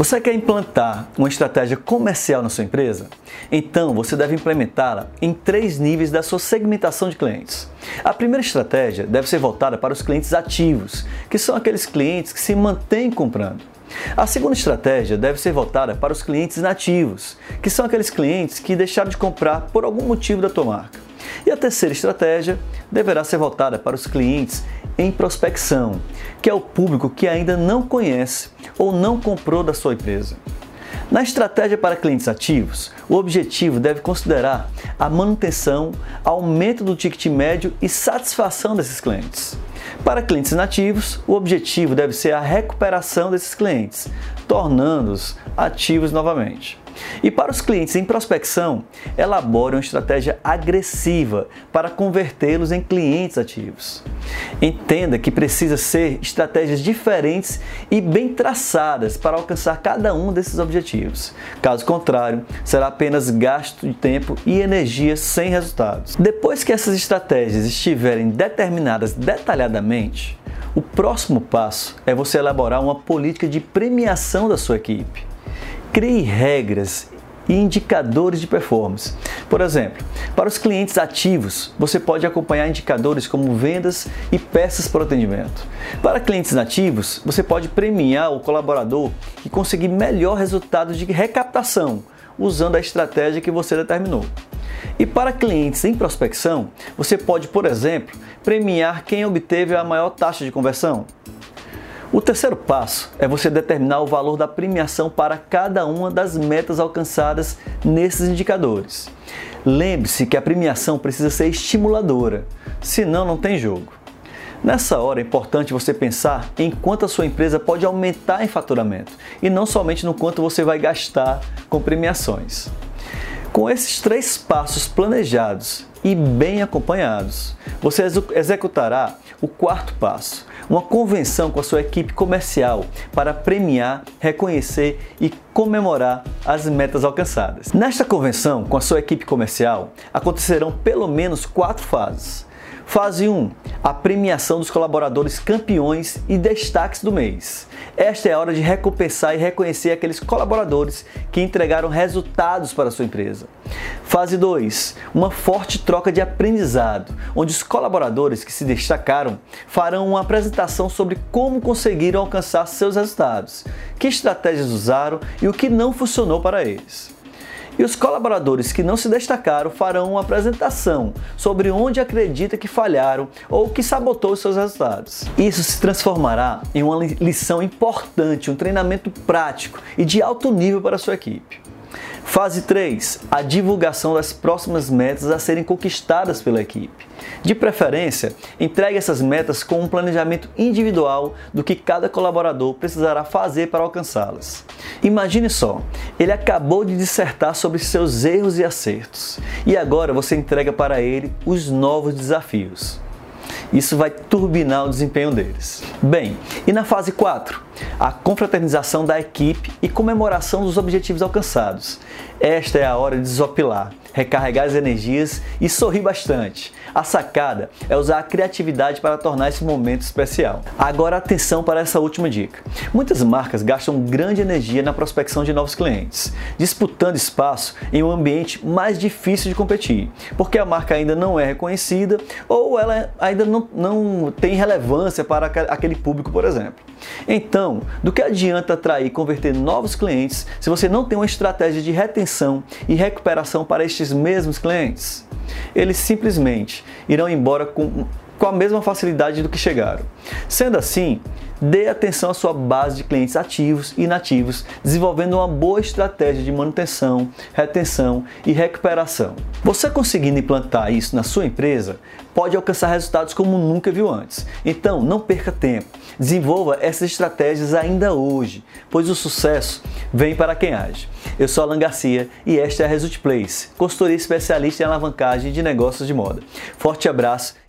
Você quer implantar uma estratégia comercial na sua empresa? Então você deve implementá-la em três níveis da sua segmentação de clientes. A primeira estratégia deve ser voltada para os clientes ativos, que são aqueles clientes que se mantêm comprando. A segunda estratégia deve ser voltada para os clientes inativos, que são aqueles clientes que deixaram de comprar por algum motivo da tua marca. E a terceira estratégia deverá ser voltada para os clientes em prospecção, que é o público que ainda não conhece ou não comprou da sua empresa. Na estratégia para clientes ativos, o objetivo deve considerar a manutenção, aumento do ticket médio e satisfação desses clientes. Para clientes inativos, o objetivo deve ser a recuperação desses clientes, tornando-os ativos novamente. E para os clientes em prospecção, elabore uma estratégia agressiva para convertê-los em clientes ativos. Entenda que precisa ser estratégias diferentes e bem traçadas para alcançar cada um desses objetivos. Caso contrário, será apenas gasto de tempo e energia sem resultados. Depois que essas estratégias estiverem determinadas detalhadamente, o próximo passo é você elaborar uma política de premiação da sua equipe. Crie regras e indicadores de performance. Por exemplo, para os clientes ativos, você pode acompanhar indicadores como vendas e peças por atendimento. Para clientes nativos, você pode premiar o colaborador que conseguir melhor resultado de recaptação usando a estratégia que você determinou. E para clientes em prospecção, você pode, por exemplo, premiar quem obteve a maior taxa de conversão. O terceiro passo é você determinar o valor da premiação para cada uma das metas alcançadas nesses indicadores. Lembre-se que a premiação precisa ser estimuladora, senão não tem jogo. Nessa hora é importante você pensar em quanto a sua empresa pode aumentar em faturamento e não somente no quanto você vai gastar com premiações. Com esses três passos planejados e bem acompanhados, você executará o quarto passo, uma convenção com a sua equipe comercial para premiar, reconhecer e comemorar as metas alcançadas. Nesta convenção com a sua equipe comercial acontecerão pelo menos quatro fases. Fase 1: a premiação dos colaboradores campeões e destaques do mês. Esta é a hora de recompensar e reconhecer aqueles colaboradores que entregaram resultados para a sua empresa. Fase 2: uma forte troca de aprendizado, onde os colaboradores que se destacaram farão uma apresentação sobre como conseguiram alcançar seus resultados, que estratégias usaram e o que não funcionou para eles. E os colaboradores que não se destacaram farão uma apresentação sobre onde acredita que falharam ou que sabotou seus resultados. Isso se transformará em uma lição importante, um treinamento prático e de alto nível para a sua equipe. Fase 3: a divulgação das próximas metas a serem conquistadas pela equipe. De preferência, entregue essas metas com um planejamento individual do que cada colaborador precisará fazer para alcançá-las. Imagine só, ele acabou de dissertar sobre seus erros e acertos, e agora você entrega para ele os novos desafios. Isso vai turbinar o desempenho deles. Bem, e na fase 4? A confraternização da equipe e comemoração dos objetivos alcançados. Esta é a hora de desopilar, recarregar as energias e sorrir bastante. A sacada é usar a criatividade para tornar esse momento especial. Agora atenção para essa última dica. Muitas marcas gastam grande energia na prospecção de novos clientes, disputando espaço em um ambiente mais difícil de competir, porque a marca ainda não é reconhecida ou ela ainda não, não tem relevância para aquele público, por exemplo. Então, do que adianta atrair e converter novos clientes se você não tem uma estratégia de retenção e recuperação para estes mesmos clientes? Eles simplesmente irão embora com, com a mesma facilidade do que chegaram. Sendo assim, dê atenção à sua base de clientes ativos e inativos, desenvolvendo uma boa estratégia de manutenção, retenção e recuperação. Você conseguindo implantar isso na sua empresa, pode alcançar resultados como nunca viu antes. Então, não perca tempo. Desenvolva essas estratégias ainda hoje, pois o sucesso vem para quem age. Eu sou Alan Garcia e esta é a Result Place, consultoria especialista em alavancagem de negócios de moda. Forte abraço